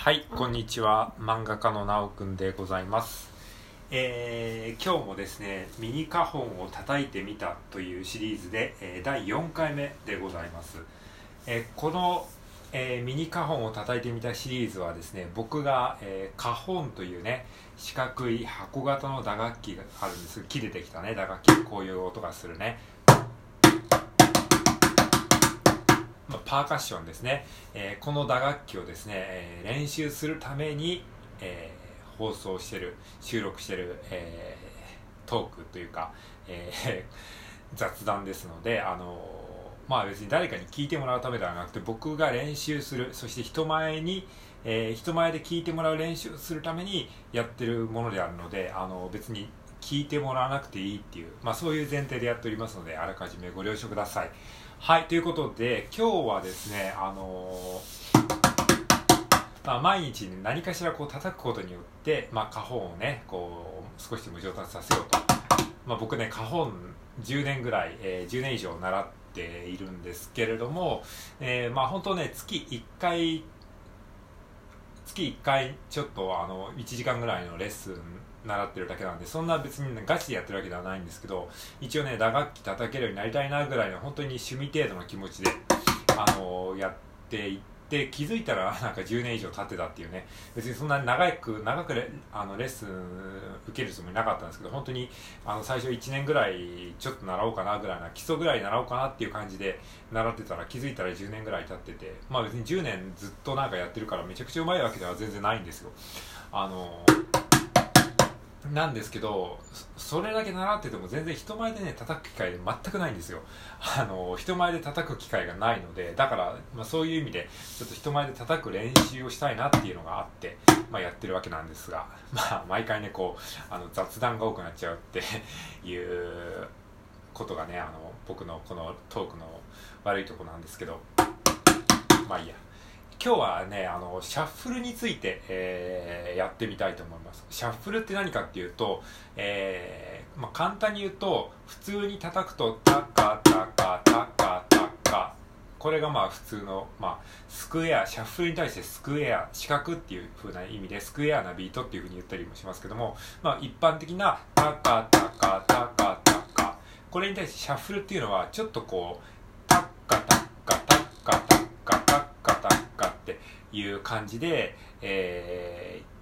はい、こんにちは。漫画家のなおくんでございます。えー今日もですね、ミニカホンを叩いてみたというシリーズで、えー第4回目でございます。えーこの、えミニカホンを叩いてみたシリーズはですね、僕が、えーカホンというね、四角い箱型の打楽器があるんです。木でできたね、打楽器。こういう音がするね。パーカッションですね、えーこの打楽器をですね、え練習するために、えー放送してる収録してる、えトークというか、え 雑談ですのであのまあ別に誰かに聞いてもらうためではなくて僕が練習するそして人前に、えー人前で聞いてもらう練習するためにやってるものであるのであの別に聞いてもらわなくていいっていう、まあ、そういう前提でやっておりますのであらかじめご了承ください。はいということで今日はですねあのまあ、毎日何かしらこう叩くことによって、まあ、花本をねこう少しでも上達させようと、まあ、僕ね花本10年ぐらい、えー10年以上習っているんですけれども、えーまあ本当ね月1回月1回ちょっとあの1時間ぐらいのレッスン習ってるだけなんでそんな別に、ね、ガチでやってるわけではないんですけど一応ね打楽器叩けるようになりたいなぐらいの本当に趣味程度の気持ちであのやっていって気づいたら なんか10年以上経ってたっていうね。別にそんなに長く長くレあのレッスン受けるつもりなかったんですけど本当にあの最初1年ぐらいちょっと習おうかなぐらいな基礎ぐらい習おうかなっていう感じで習ってたら気づいたら10年ぐらい経っててまあ別に10年ずっとなんかやってるからめちゃくちゃうまいわけでは全然ないんですよ。あのなんですけどそれだけ習ってても全然人前でね叩く機会全くないんですよ。あの人前で叩く機会がないのでだから、まあ、そういう意味でちょっと人前で叩く練習をしたいなっていうのがあって、まあ、やってるわけなんですが、まあ、毎回ねこうあの雑談が多くなっちゃうって いうことがねあの僕のこのトークの悪いとこなんですけど。まあいいや。今日はねあのシャッフルについて、えーやってみたいと思います。シャッフルって何かっていうと、えーまあ、簡単に言うと普通に叩くとタカタカタカタカこれがまあ普通の、まあ、スクエアシャッフルに対してスクエア四角っていう風な意味でスクエアなビートっていう風に言ったりもしますけども、まあ、一般的なタカタカタカタカこれに対してシャッフルっていうのはちょっとこうタッカタッカタッカタッカタッカタッカっていう感じで、えー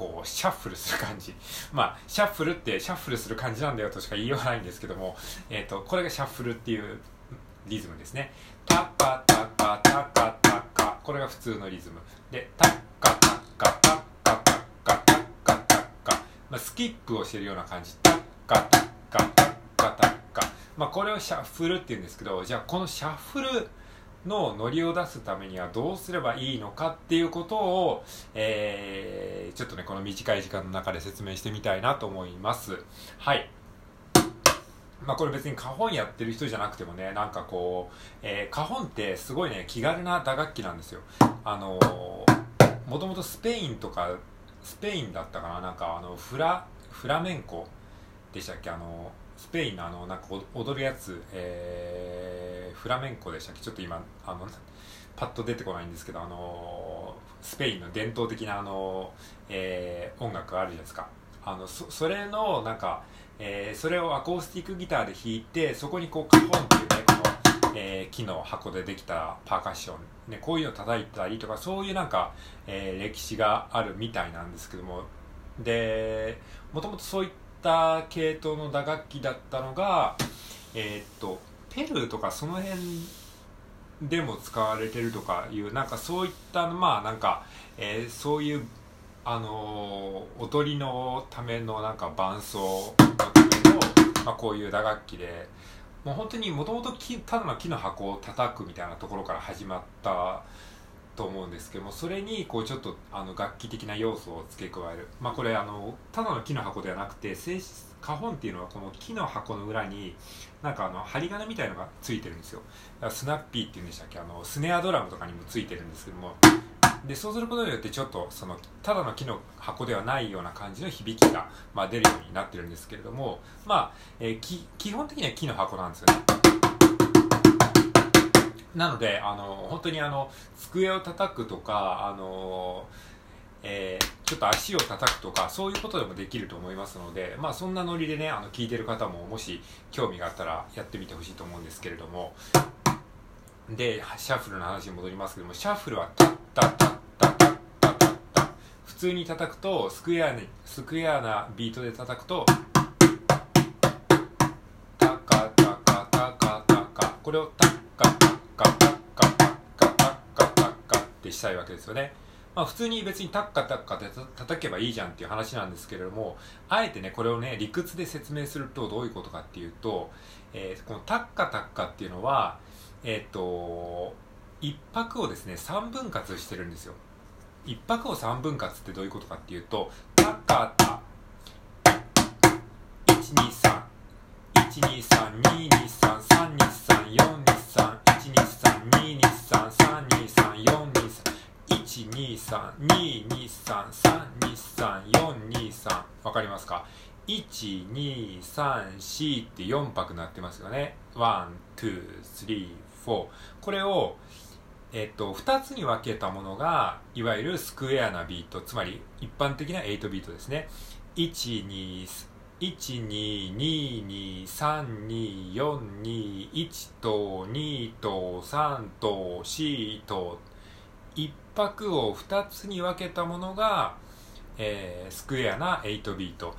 こうシャッフルする感じ。まあシャッフルってシャッフルする感じなんだよとしか言いようがないんですけども、えー、とこれがシャッフルっていうリズムですね。タッカタッカタッカタッカこれが普通のリズム。でタッカタッカタッカタッカタッカタッカ、まあ、スキップをしてるような感じ。タッカタッカタッカタッカまあこれをシャッフルって言うんですけどじゃあこのシャッフルのノリを出すためにはどうすればいいのかっていうことを、えーちょっとねこの短い時間の中で説明してみたいなと思います。はい。まあこれ別に花本やってる人じゃなくてもねなんかこう、えー、花本ってすごいね気軽な打楽器なんですよ。あのーもともとスペインとかスペインだったかななんかあのフラフラメンコでしたっけ？あのスペインのあのなんか踊るやつ、えーフラメンコでしたっけ？ちょっと今あのパッと出てこないんですけどあのスペインの伝統的なあの、えー音楽あるじゃないですか。あのそそれのなんか、えーそれをアコースティックギターで弾いてそこにこうカホンっていうねこの、えー木の箱でできたパーカッション、ね、こういうの叩いたりとかそういうなんか、えー歴史があるみたいなんですけども。でもともとそういったた系統の打楽器だったのがえーっとペルーとかその辺でも使われてるとかいうなんかそういったまあなんか、えーそういうあのー踊りのためのなんか伴奏のための、まあ、こういう打楽器でもう本当にもともとただの木の箱を叩くみたいなところから始まったと思うんですけどもそれにこうちょっとあの楽器的な要素を付け加える。まあこれあのただの木の箱ではなくて性質花本っていうのはこの木の箱の裏になんかあの針金みたいのがついてるんですよ。スナッピーっていうんでしたっけ？あのスネアドラムとかにもついてるんですけども。でそうすることによってちょっとそのただの木の箱ではないような感じの響きが、まあ、出るようになってるんですけれども。まあ、えー基本的には木の箱なんですよね。なのであの本当にあの机を叩くとかあの、えー、ちょっと足を叩くとかそういうことでもできると思いますので、まあ、そんなノリでねあの聞いてる方ももし興味があったらやってみてほしいと思うんですけれども。でシャッフルの話に戻りますけどもシャッフルはタッタッタッタッタッタッタッタ普通に叩くとスクエアにスクエアなビートで叩くとタカタカタカタカこれをタッけしたいわけですよね。まあ、普通に別にタッカタッカで叩けばいいじゃんっていう話なんですけれども、あえてね、これをね、理屈で説明するとどういうことかっていうと、えー、このタッカタッカっていうのは、えっ、ー、と、一泊をですね、三分割してるんですよ。一泊を三分割ってどういうことかっていうと、タッカタ、一二三、一二三、二二三、三二三、四二三、一二三、二二三、三二三、123223323423423わかりますか？1234って4拍なってますよね。1,2,3,4これをえっと、2つに分けたものが、いわゆるスクエアなビート、つまり一般的な8ビートですね。1,2,2,2,3,2,4,2,1と2と3と4と1拍を2つに分けたものが、えー、スクエアな8ビート。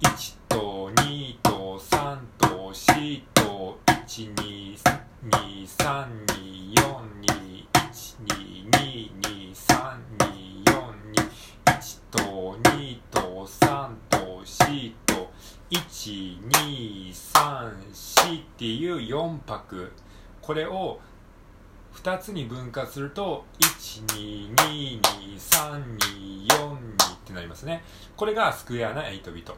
1と2と3と4と123242122324241と2と3と4と1234っていう4拍これを2つに分割すると12223242ってなりますね。これがスクエアな8ビート。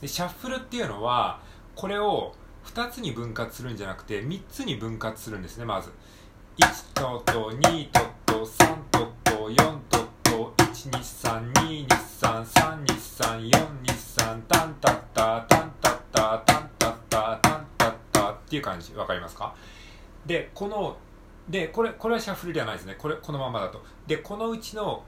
でシャッフルっていうのはこれを2つに分割するんじゃなくて3つに分割するんですねまず。1とと2とと3とと4とと1232233234233っていう感じ分かりますか？でこのでこれこれはシャッフルではないですね。これこのままだと。でこのうちの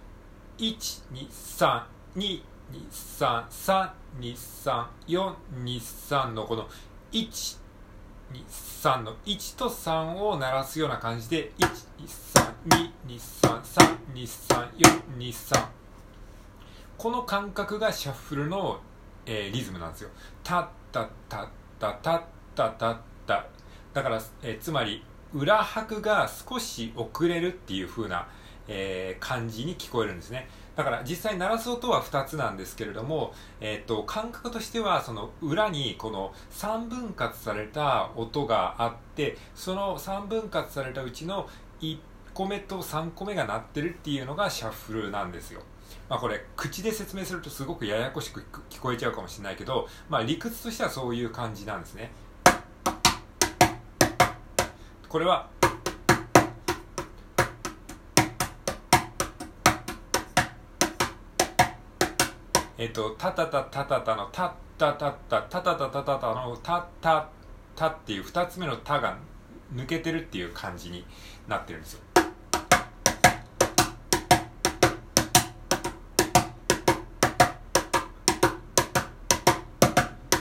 123223323423423のこの123の1と3を鳴らすような感じで1232233323423この感覚がシャッフルの、えー、リズムなんですよ。たったッタッたったッタッタっただから、えー、つまり裏拍が少し遅れるっていう風な、えー、感じに聞こえるんですねだから実際鳴らす音は2つなんですけれども、えっと感覚としてはその裏にこの3分割された音があってその3分割されたうちの1個目と3個目が鳴ってるっていうのがシャッフルなんですよ。まあ、これ口で説明するとすごくややこしく聞こえちゃうかもしれないけど、まあ、理屈としてはそういう感じなんですね。これはえっと、タタタタタタのタたタタたタタタタタタタのタたタタっていう2つ目のタが抜けてるっていう感じになってるんですよ。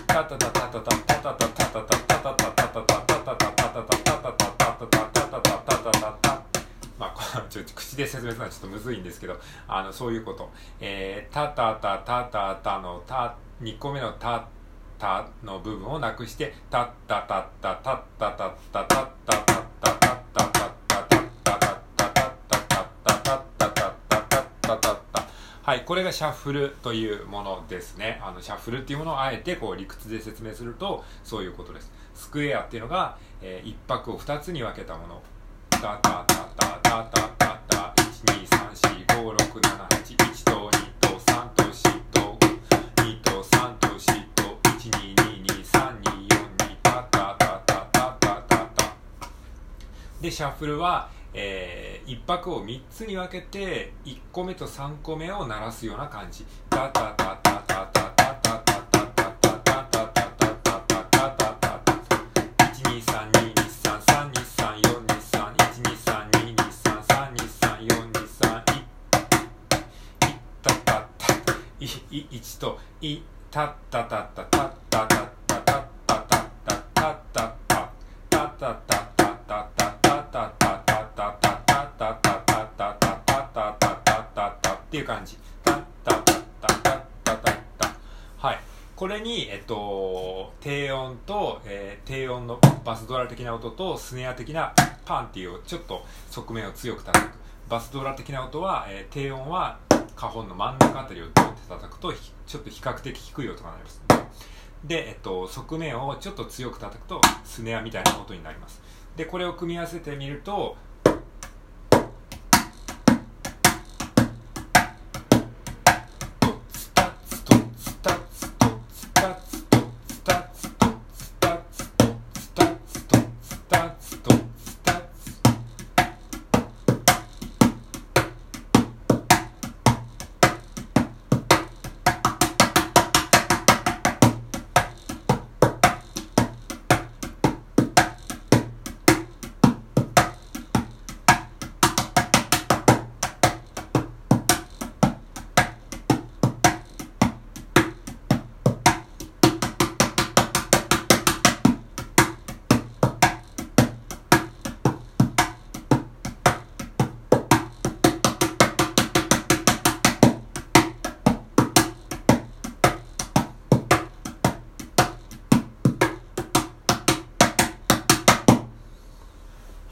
タタタタタタタタタタタタまあ、ちょ口で説明するのはちょっとむずいんですけどあのそういうこと、えー、タタタタタタのタ2個目のタタの部分をなくしてタッタタッタタッタタッタタッタタッタタッタタッタタッタタッタタッタタッタタッタタッタタッタはいこれがシャッフルというものですねあのシャッフルっていうものをあえてこう理屈で説明するとそういうことですスクエアっていうのが、えー、1拍を2つに分けたものタタタタタタタタ123456781と2と3と4と2と3と4と1222324タタタタタタタタ。でシャッフルは、えー、1拍を3つに分けて1個目と3個目を鳴らすような感じ。タタタタタタ。と「いたったたったたったたったたったたったたったたたたたっていう感じ。はい。これに、えっと、低音と、えー、低音のバスドラ的な音とスネア的なパンっていうちょっと側面を強く叩く。バスドラ的な音は、えー、低音は花本の真ん中あたりをドンって叩くとちょっと比較的低い音がなりますで、えっと、側面をちょっと強く叩くとスネアみたいな音になります。でこれを組み合わせてみると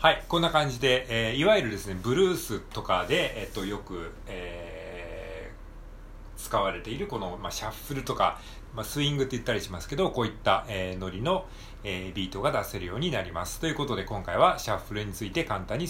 はい、こんな感じで、えー、いわゆるですね、ブルースとかで、えっと、よく、えー、使われているこの、まあ、シャッフルとか、まあ、スイングって言ったりしますけど、こういった、えー、ノリの、えー、ビートが出せるようになります。ということで、今回はシャッフルについて簡単に